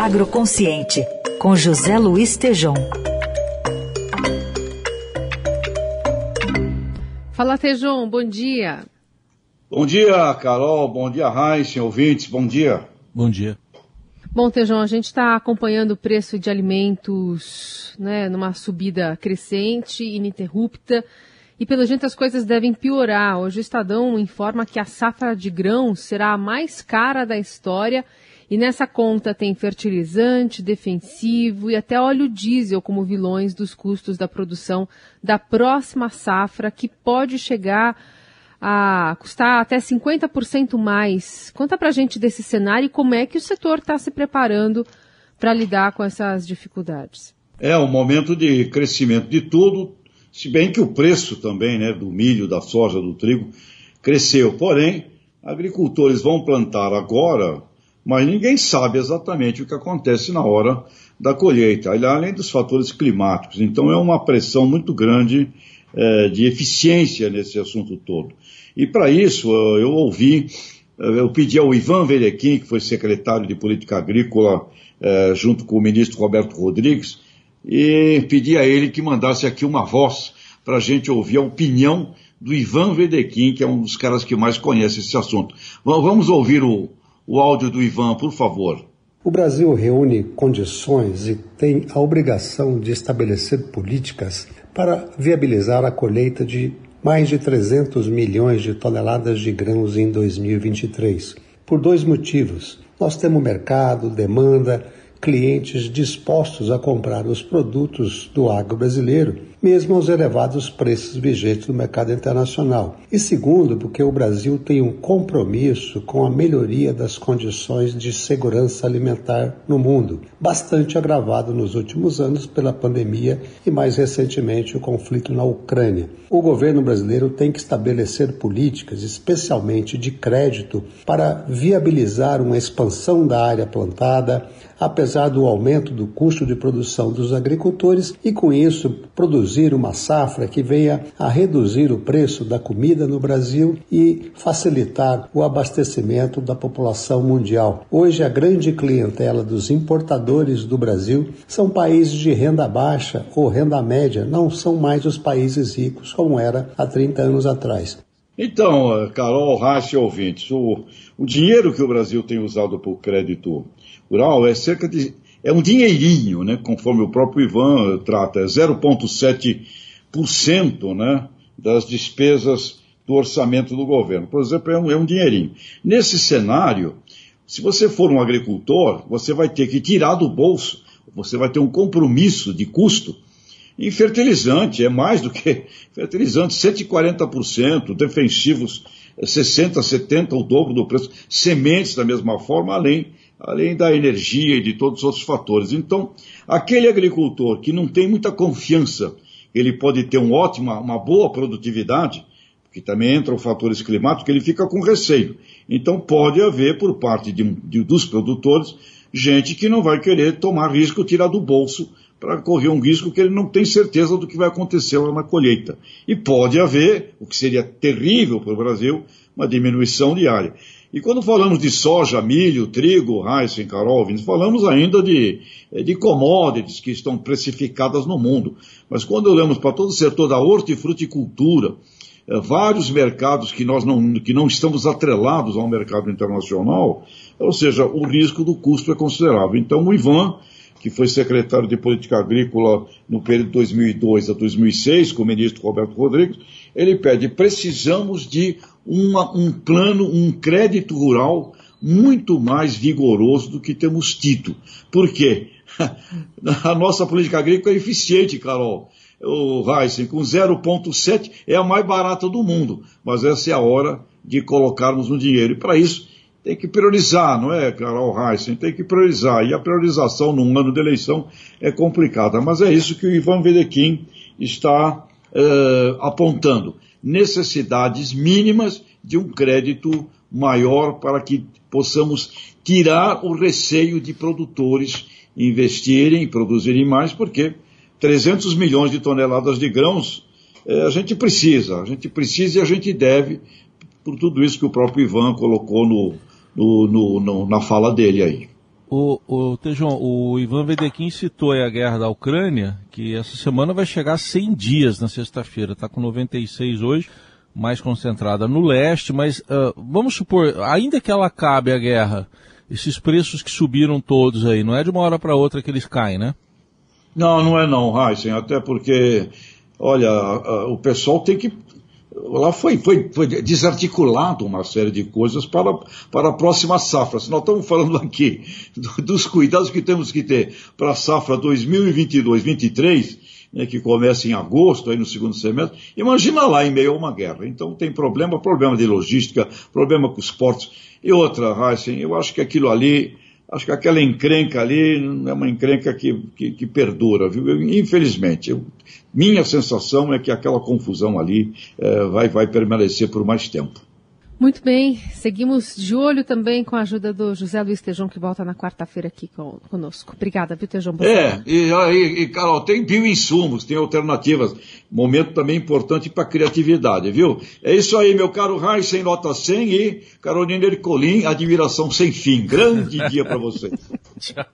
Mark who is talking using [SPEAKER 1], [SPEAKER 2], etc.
[SPEAKER 1] Agroconsciente, com José Luiz Tejom.
[SPEAKER 2] Fala, Tejom, bom dia.
[SPEAKER 3] Bom dia, Carol, bom dia, Raíssa, ouvintes, bom dia.
[SPEAKER 4] Bom dia.
[SPEAKER 2] Bom, Tejão, a gente está acompanhando o preço de alimentos né, numa subida crescente, ininterrupta, e pelo jeito as coisas devem piorar. Hoje o Estadão informa que a safra de grãos será a mais cara da história e nessa conta tem fertilizante, defensivo e até óleo diesel como vilões dos custos da produção da próxima safra, que pode chegar a custar até 50% mais. Conta pra gente desse cenário e como é que o setor está se preparando para lidar com essas dificuldades.
[SPEAKER 3] É um momento de crescimento de tudo, se bem que o preço também, né, do milho, da soja, do trigo, cresceu. Porém, agricultores vão plantar agora mas ninguém sabe exatamente o que acontece na hora da colheita, além dos fatores climáticos. Então é uma pressão muito grande é, de eficiência nesse assunto todo. E para isso eu ouvi, eu pedi ao Ivan Verequim, que foi secretário de Política Agrícola, é, junto com o ministro Roberto Rodrigues, e pedi a ele que mandasse aqui uma voz para a gente ouvir a opinião do Ivan Vedequim, que é um dos caras que mais conhece esse assunto. Vamos ouvir o, o áudio do Ivan, por favor.
[SPEAKER 5] O Brasil reúne condições e tem a obrigação de estabelecer políticas para viabilizar a colheita de mais de 300 milhões de toneladas de grãos em 2023. Por dois motivos. Nós temos mercado, demanda, clientes dispostos a comprar os produtos do agro brasileiro mesmo aos elevados preços vigentes no mercado internacional. E segundo, porque o Brasil tem um compromisso com a melhoria das condições de segurança alimentar no mundo, bastante agravado nos últimos anos pela pandemia e mais recentemente o conflito na Ucrânia. O governo brasileiro tem que estabelecer políticas, especialmente de crédito, para viabilizar uma expansão da área plantada, apesar do aumento do custo de produção dos agricultores e com isso produzir produzir uma safra que venha a reduzir o preço da comida no Brasil e facilitar o abastecimento da população mundial. Hoje, a grande clientela dos importadores do Brasil são países de renda baixa ou renda média, não são mais os países ricos como era há 30 anos atrás.
[SPEAKER 3] Então, Carol, Rache ouvintes, o, o dinheiro que o Brasil tem usado para o crédito rural é cerca de é um dinheirinho, né, conforme o próprio Ivan trata, é 0,7% né, das despesas do orçamento do governo. Por exemplo, é um, é um dinheirinho. Nesse cenário, se você for um agricultor, você vai ter que tirar do bolso, você vai ter um compromisso de custo em fertilizante, é mais do que fertilizante, 140%, defensivos 60, 70, o dobro do preço, sementes da mesma forma, além além da energia e de todos os outros fatores. Então, aquele agricultor que não tem muita confiança, ele pode ter um ótima, uma boa produtividade, que também entram fatores climáticos, ele fica com receio. Então, pode haver, por parte de, de, dos produtores, gente que não vai querer tomar risco, tirar do bolso, para correr um risco que ele não tem certeza do que vai acontecer lá na colheita. E pode haver, o que seria terrível para o Brasil, uma diminuição diária. E quando falamos de soja, milho, trigo, Heisen, Carol, falamos ainda de, eh, de commodities que estão precificadas no mundo. Mas quando olhamos para todo o setor da hortifruticultura, é, vários mercados que nós não, que não estamos atrelados ao mercado internacional, ou seja, o risco do custo é considerável. Então o Ivan, que foi secretário de Política Agrícola no período de 2002 a 2006, com o ministro Roberto Rodrigues, ele pede, precisamos de uma, um plano, um crédito rural muito mais vigoroso do que temos tido. Por quê? A nossa política agrícola é eficiente, Carol. O Heisen, com 0,7 é a mais barata do mundo, mas essa é a hora de colocarmos um dinheiro. E para isso tem que priorizar, não é, Carol Heisen? Tem que priorizar. E a priorização num ano de eleição é complicada. Mas é isso que o Ivan Vedequim está uh, apontando necessidades mínimas de um crédito maior para que possamos tirar o receio de produtores investirem e produzirem mais, porque 300 milhões de toneladas de grãos eh, a gente precisa, a gente precisa e a gente deve, por tudo isso que o próprio Ivan colocou no, no, no na fala dele aí.
[SPEAKER 4] O, o o Ivan Vedequim citou a guerra da Ucrânia, que essa semana vai chegar a 100 dias na sexta-feira, está com 96 hoje, mais concentrada no leste, mas uh, vamos supor, ainda que ela acabe a guerra, esses preços que subiram todos aí, não é de uma hora para outra que eles caem, né?
[SPEAKER 3] Não, não é não, Heisen, até porque, olha, o pessoal tem que lá foi, foi, foi desarticulado uma série de coisas para, para a próxima safra. Se nós estamos falando aqui dos cuidados que temos que ter para a safra 2022-23, né, que começa em agosto, aí no segundo semestre, imagina lá em meio a uma guerra. Então tem problema, problema de logística, problema com os portos. E outra, Heisen, eu acho que aquilo ali acho que aquela encrenca ali é uma encrenca que, que, que perdura, viu? Infelizmente, eu, minha sensação é que aquela confusão ali é, vai, vai permanecer por mais tempo.
[SPEAKER 2] Muito bem, seguimos de olho também com a ajuda do José Luiz Tejão, que volta na quarta-feira aqui conosco. Obrigada, viu, Tejão?
[SPEAKER 3] É, e, e, e, Carol, tem bioinsumos, tem alternativas. Momento também importante para a criatividade, viu? É isso aí, meu caro sem nota 100 e Carolina Ercolim, admiração sem fim. Grande dia para você. Tchau.